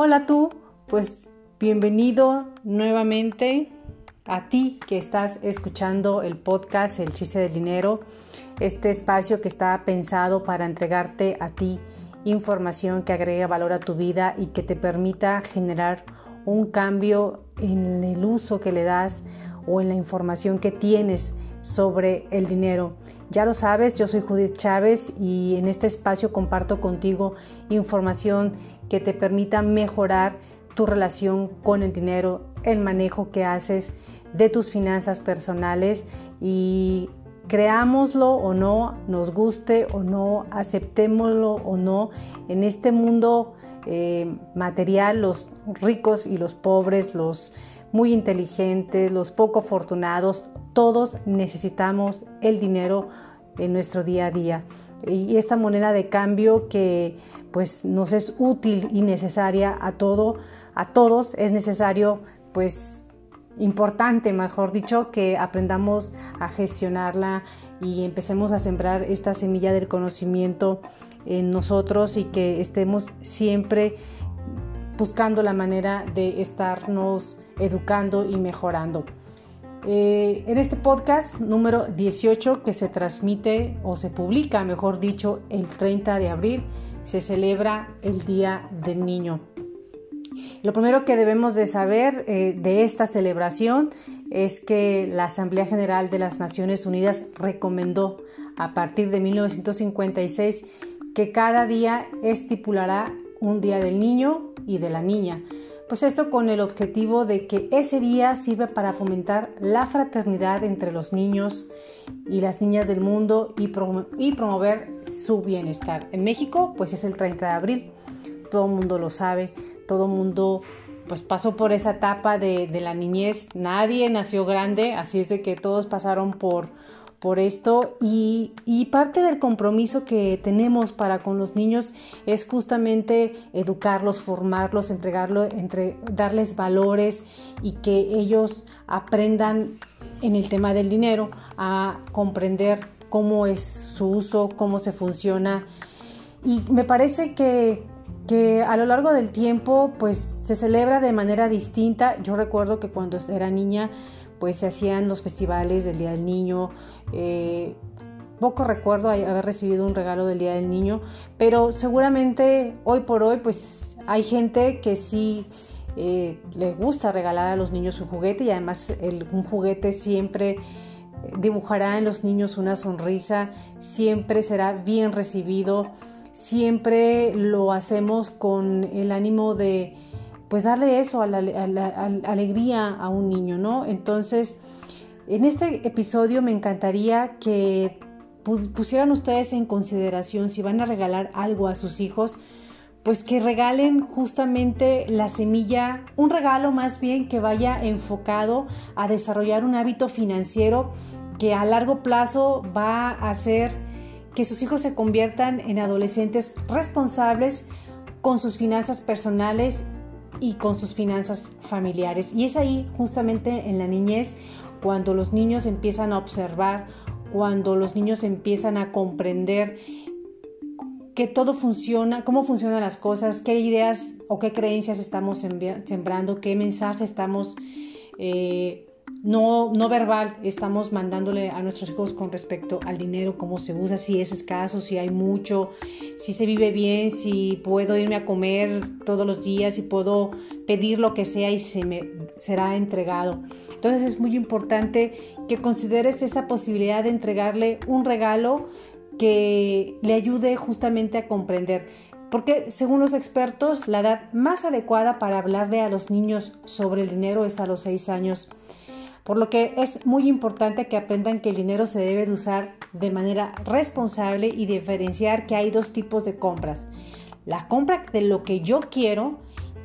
Hola tú, pues bienvenido nuevamente a ti que estás escuchando el podcast El chiste del dinero, este espacio que está pensado para entregarte a ti información que agregue valor a tu vida y que te permita generar un cambio en el uso que le das o en la información que tienes sobre el dinero. Ya lo sabes, yo soy Judith Chávez y en este espacio comparto contigo información que te permita mejorar tu relación con el dinero, el manejo que haces de tus finanzas personales y creámoslo o no, nos guste o no, aceptémoslo o no, en este mundo eh, material, los ricos y los pobres, los muy inteligentes, los poco afortunados, todos necesitamos el dinero en nuestro día a día. Y esta moneda de cambio que pues nos es útil y necesaria a todo, a todos es necesario pues importante, mejor dicho, que aprendamos a gestionarla y empecemos a sembrar esta semilla del conocimiento en nosotros y que estemos siempre buscando la manera de estarnos educando y mejorando. Eh, en este podcast número 18 que se transmite o se publica, mejor dicho, el 30 de abril, se celebra el Día del Niño. Lo primero que debemos de saber eh, de esta celebración es que la Asamblea General de las Naciones Unidas recomendó a partir de 1956 que cada día estipulará un Día del Niño y de la Niña. Pues esto con el objetivo de que ese día sirva para fomentar la fraternidad entre los niños y las niñas del mundo y, promover su bienestar. En México, pues es el 30 de abril, todo el mundo lo sabe. Todo mundo pues pasó por esa etapa de, la niñez, nadie nació grande, así es de que todos pasaron por, por esto y, parte del compromiso que tenemos para con los niños es justamente educarlos, formarlos, entregarlo, entre, darles valores y que ellos aprendan en el tema del dinero a comprender cómo es su uso, cómo se funciona. Y me parece que que a lo largo del tiempo pues se celebra de manera distinta. Yo recuerdo que cuando era niña pues se hacían los festivales del Día del Niño. Eh, poco recuerdo haber recibido un regalo del Día del Niño, pero seguramente hoy por hoy pues hay gente que sí eh, le gusta regalar a los niños un juguete y además un juguete siempre dibujará en los niños una sonrisa, siempre será bien recibido siempre lo hacemos con el ánimo de pues darle eso a la, alegría a un niño, ¿no? Entonces, en este episodio me encantaría que pusieran ustedes en consideración si van a regalar algo a sus hijos, pues que regalen justamente la semilla, un regalo más bien que vaya enfocado a desarrollar un hábito financiero que a largo plazo va a ser que sus hijos se conviertan en adolescentes responsables con sus finanzas personales y con sus finanzas familiares. Y es ahí justamente en la niñez cuando los niños empiezan a observar, cuando los niños empiezan a comprender que todo funciona, cómo funcionan las cosas, qué ideas o qué creencias estamos sembrando, qué mensaje estamos eh, no, no verbal estamos mandándole a nuestros hijos con respecto al dinero, cómo se usa, si es escaso, si hay mucho, si se vive bien, si puedo irme a comer todos los días, si puedo pedir lo que sea y se me será entregado. Entonces es muy importante que consideres esta posibilidad de entregarle un regalo que le ayude justamente a comprender. Porque según los expertos, la edad más adecuada para hablarle a los niños sobre el dinero es a los 6 años. Por lo que es muy importante que aprendan que el dinero se debe de usar de manera responsable y diferenciar que hay dos tipos de compras. La compra de lo que yo quiero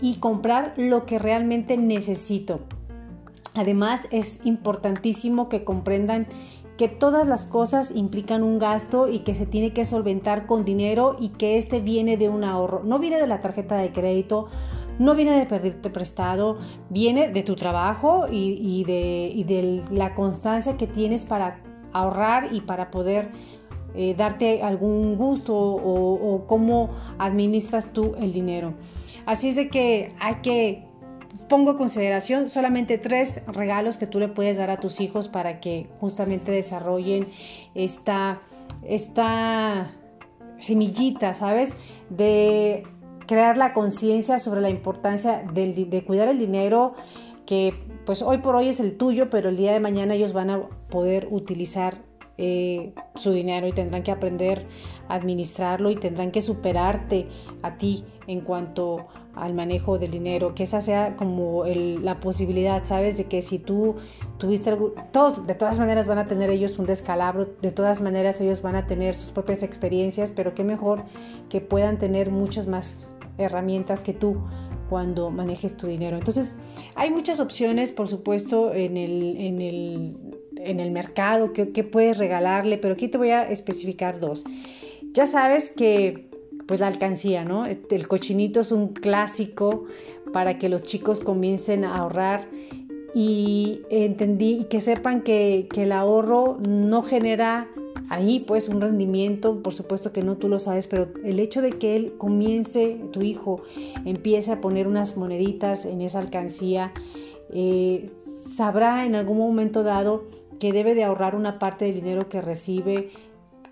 y comprar lo que realmente necesito. Además es importantísimo que comprendan que todas las cosas implican un gasto y que se tiene que solventar con dinero y que este viene de un ahorro, no viene de la tarjeta de crédito, no viene de pedirte prestado, viene de tu trabajo y, de, la constancia que tienes para ahorrar y para poder eh, darte algún gusto o, cómo administras tú el dinero. Así es de que hay que pongo en consideración solamente tres regalos que tú le puedes dar a tus hijos para que justamente desarrollen esta, esta semillita, ¿sabes? De crear la conciencia sobre la importancia de cuidar el dinero que pues hoy por hoy es el tuyo, pero el día de mañana ellos van a poder utilizar eh, su dinero y tendrán que aprender a administrarlo y tendrán que superarte a ti en cuanto al manejo del dinero, que esa sea como la posibilidad, ¿sabes? De que si tú tuviste todos, de todas maneras van a tener ellos un descalabro, de todas maneras ellos van a tener sus propias experiencias, pero qué mejor que puedan tener muchas más herramientas que tú cuando manejes tu dinero. Entonces, hay muchas opciones, por supuesto, en el, en el, en el mercado que, puedes regalarle, pero aquí te voy a especificar dos. Ya sabes que, pues la alcancía, ¿no? El cochinito es un clásico para que los chicos comiencen a ahorrar y entendí y que sepan que el ahorro no genera ahí pues un rendimiento, por supuesto que no tú lo sabes, pero el hecho de que él comience, tu hijo, empiece a poner unas moneditas en esa alcancía, eh, sabrá en algún momento dado que debe de ahorrar una parte del dinero que recibe,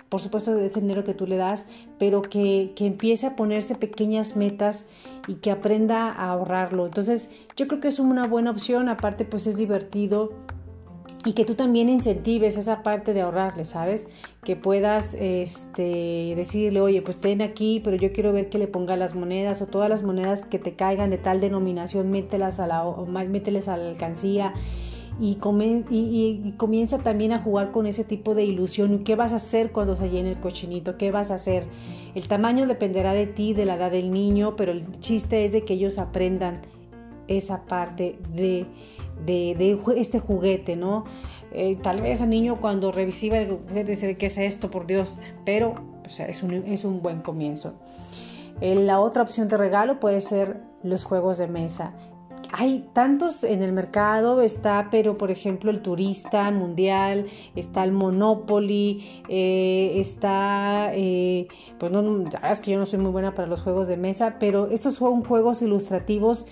por supuesto de ese dinero que tú le das, pero que, que, empiece a ponerse pequeñas metas y que aprenda a ahorrarlo. Entonces yo creo que es una buena opción, aparte pues es divertido, y que tú también incentives esa parte de ahorrarle, ¿sabes? Que puedas este, decirle, oye, pues ten aquí, pero yo quiero ver que le ponga las monedas o todas las monedas que te caigan de tal denominación, mételas a la, mételes a la alcancía y, y, comienza también a jugar con ese tipo de ilusión. ¿Qué vas a hacer cuando se llene el cochinito? ¿Qué vas a hacer? El tamaño dependerá de ti, de la edad del niño, pero el chiste es de que ellos aprendan esa parte de de, este juguete, ¿no? Eh, tal vez el niño cuando revisiva el juguete ve que es esto, por Dios, pero es, un, buen comienzo. Eh, la otra opción de regalo puede ser los juegos de mesa. Hay tantos en el mercado, está, pero por ejemplo el turista mundial, está el Monopoly, eh, está, pues no, es que yo no soy muy buena para los juegos de mesa, pero estos son juegos ilustrativos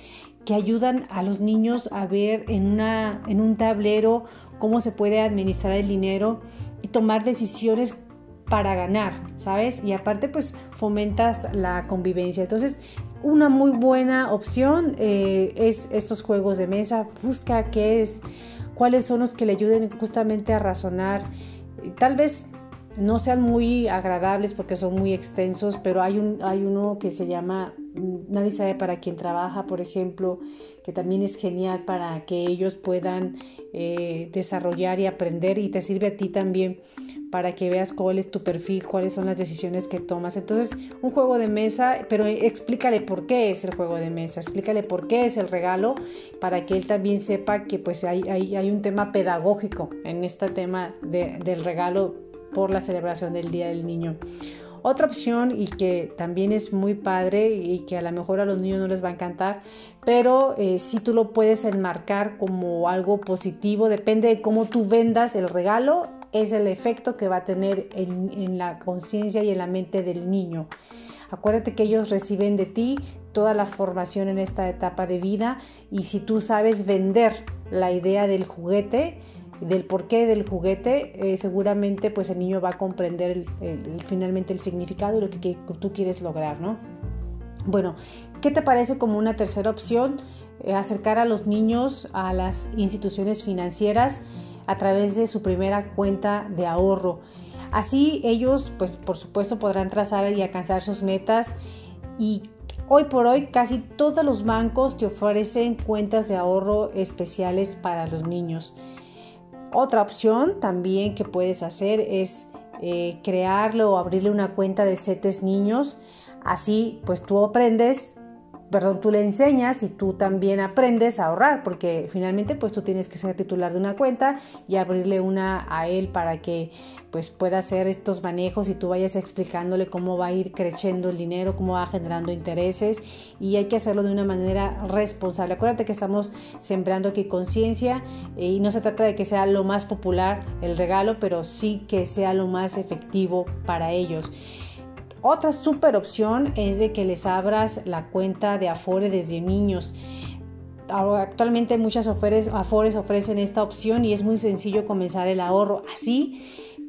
que ayudan a los niños a ver en, una, en un tablero cómo se puede administrar el dinero y tomar decisiones para ganar, ¿sabes? Y aparte pues fomentas la convivencia. Entonces, una muy buena opción eh, es estos juegos de mesa. Busca qué es, cuáles son los que le ayuden justamente a razonar. Tal vez no sean muy agradables porque son muy extensos, pero hay, un, hay uno que se llama nadie sabe para quién trabaja, por ejemplo, que también es genial para que ellos puedan eh, desarrollar y aprender y te sirve a ti también para que veas cuál es tu perfil, cuáles son las decisiones que tomas. Entonces, un juego de mesa, pero explícale por qué es el juego de mesa, explícale por qué es el regalo, para que él también sepa que pues hay, hay, hay un tema pedagógico en este tema del regalo por la celebración del Día del Niño. Otra opción y que también es muy padre y que a lo mejor a los niños no les va a encantar, pero eh, si tú lo puedes enmarcar como algo positivo, depende de cómo tú vendas el regalo, es el efecto que va a tener en, en la conciencia y en la mente del niño. Acuérdate que ellos reciben de ti toda la formación en esta etapa de vida y si tú sabes vender la idea del juguete, del porqué del juguete, eh, seguramente pues el niño va a comprender finalmente el significado y lo que, tú quieres lograr, ¿no? Bueno, ¿qué te parece como una tercera opción? Eh, acercar a los niños a las instituciones financieras a través de su primera cuenta de ahorro. Así ellos, pues por supuesto, podrán trazar y alcanzar sus metas y Hoy por hoy casi todos los bancos te ofrecen cuentas de ahorro especiales para los niños. Otra opción también que puedes hacer es eh, crearlo o abrirle una cuenta de CETES niños. Así pues tú aprendes perdón, tú le enseñas y tú también aprendes a ahorrar, porque finalmente pues tú tienes que ser titular de una cuenta y abrirle una a él para que pues pueda hacer estos manejos y tú vayas explicándole cómo va a ir creciendo el dinero, cómo va generando intereses y hay que hacerlo de una manera responsable. Acuérdate que estamos sembrando aquí conciencia eh, y no se trata de que sea lo más popular el regalo, pero sí que sea lo más efectivo para ellos. Otra super opción es de que les abras la cuenta de Afore desde niños. Actualmente muchas Afores, Afores ofrecen esta opción y es muy sencillo comenzar el ahorro. Así,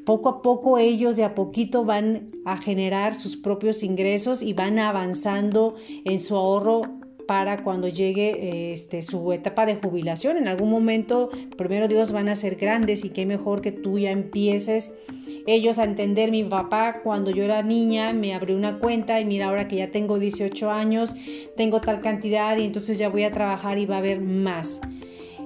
poco a poco ellos de a poquito van a generar sus propios ingresos y van avanzando en su ahorro para cuando llegue este, su etapa de jubilación. En algún momento, primero Dios, van a ser grandes y qué mejor que tú ya empieces ellos a entender. Mi papá cuando yo era niña me abrió una cuenta y mira ahora que ya tengo 18 años, tengo tal cantidad y entonces ya voy a trabajar y va a haber más.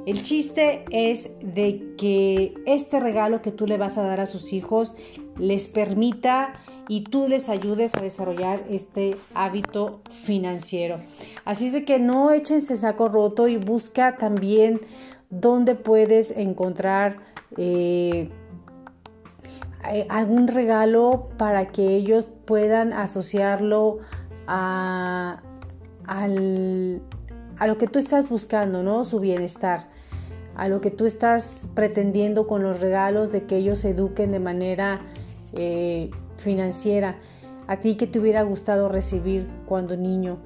El chiste es de que este regalo que tú le vas a dar a sus hijos les permita y tú les ayudes a desarrollar este hábito financiero. Así es de que no ese saco roto y busca también dónde puedes encontrar eh, algún regalo para que ellos puedan asociarlo a, a lo que tú estás buscando, ¿no? Su bienestar, a lo que tú estás pretendiendo con los regalos de que ellos se eduquen de manera eh, financiera, a ti que te hubiera gustado recibir cuando niño,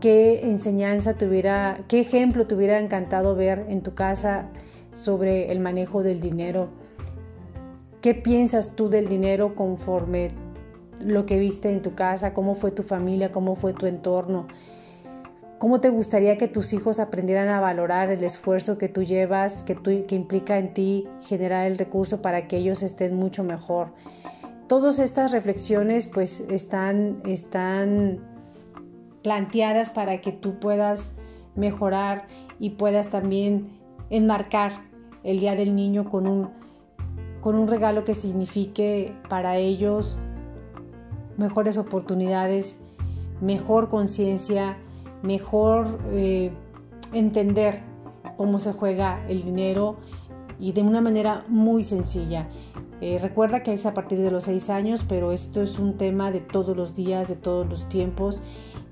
qué enseñanza te hubiera, qué ejemplo te hubiera encantado ver en tu casa sobre el manejo del dinero, qué piensas tú del dinero conforme lo que viste en tu casa, cómo fue tu familia, cómo fue tu entorno. ¿Cómo te gustaría que tus hijos aprendieran a valorar el esfuerzo que tú llevas, que, que implica en ti generar el recurso para que ellos estén mucho mejor? Todas estas reflexiones pues están, están planteadas para que tú puedas mejorar y puedas también enmarcar el Día del Niño con un, con un regalo que signifique para ellos mejores oportunidades, mejor conciencia, mejor eh, entender cómo se juega el dinero y de una manera muy sencilla. Eh, recuerda que es a partir de los seis años, pero esto es un tema de todos los días, de todos los tiempos.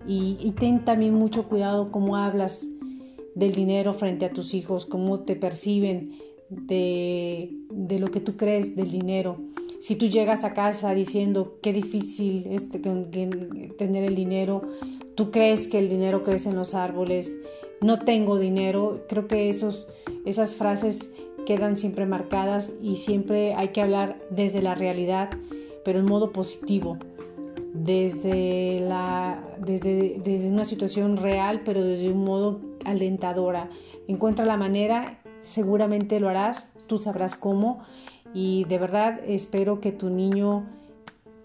Y, ten también mucho cuidado cómo hablas del dinero frente a tus hijos, cómo te perciben de, lo que tú crees del dinero. Si tú llegas a casa diciendo qué difícil es tener el dinero, tú crees que el dinero crece en los árboles, no tengo dinero, creo que esos, esas frases quedan siempre marcadas y siempre hay que hablar desde la realidad, pero en modo positivo, desde, la, desde, desde una situación real, pero desde un modo alentadora. Encuentra la manera, seguramente lo harás, tú sabrás cómo y de verdad espero que tu niño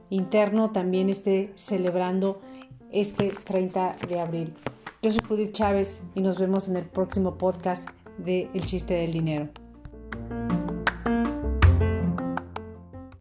interno también esté celebrando este 30 de abril. Yo soy Judith Chávez y nos vemos en el próximo podcast de El chiste del dinero.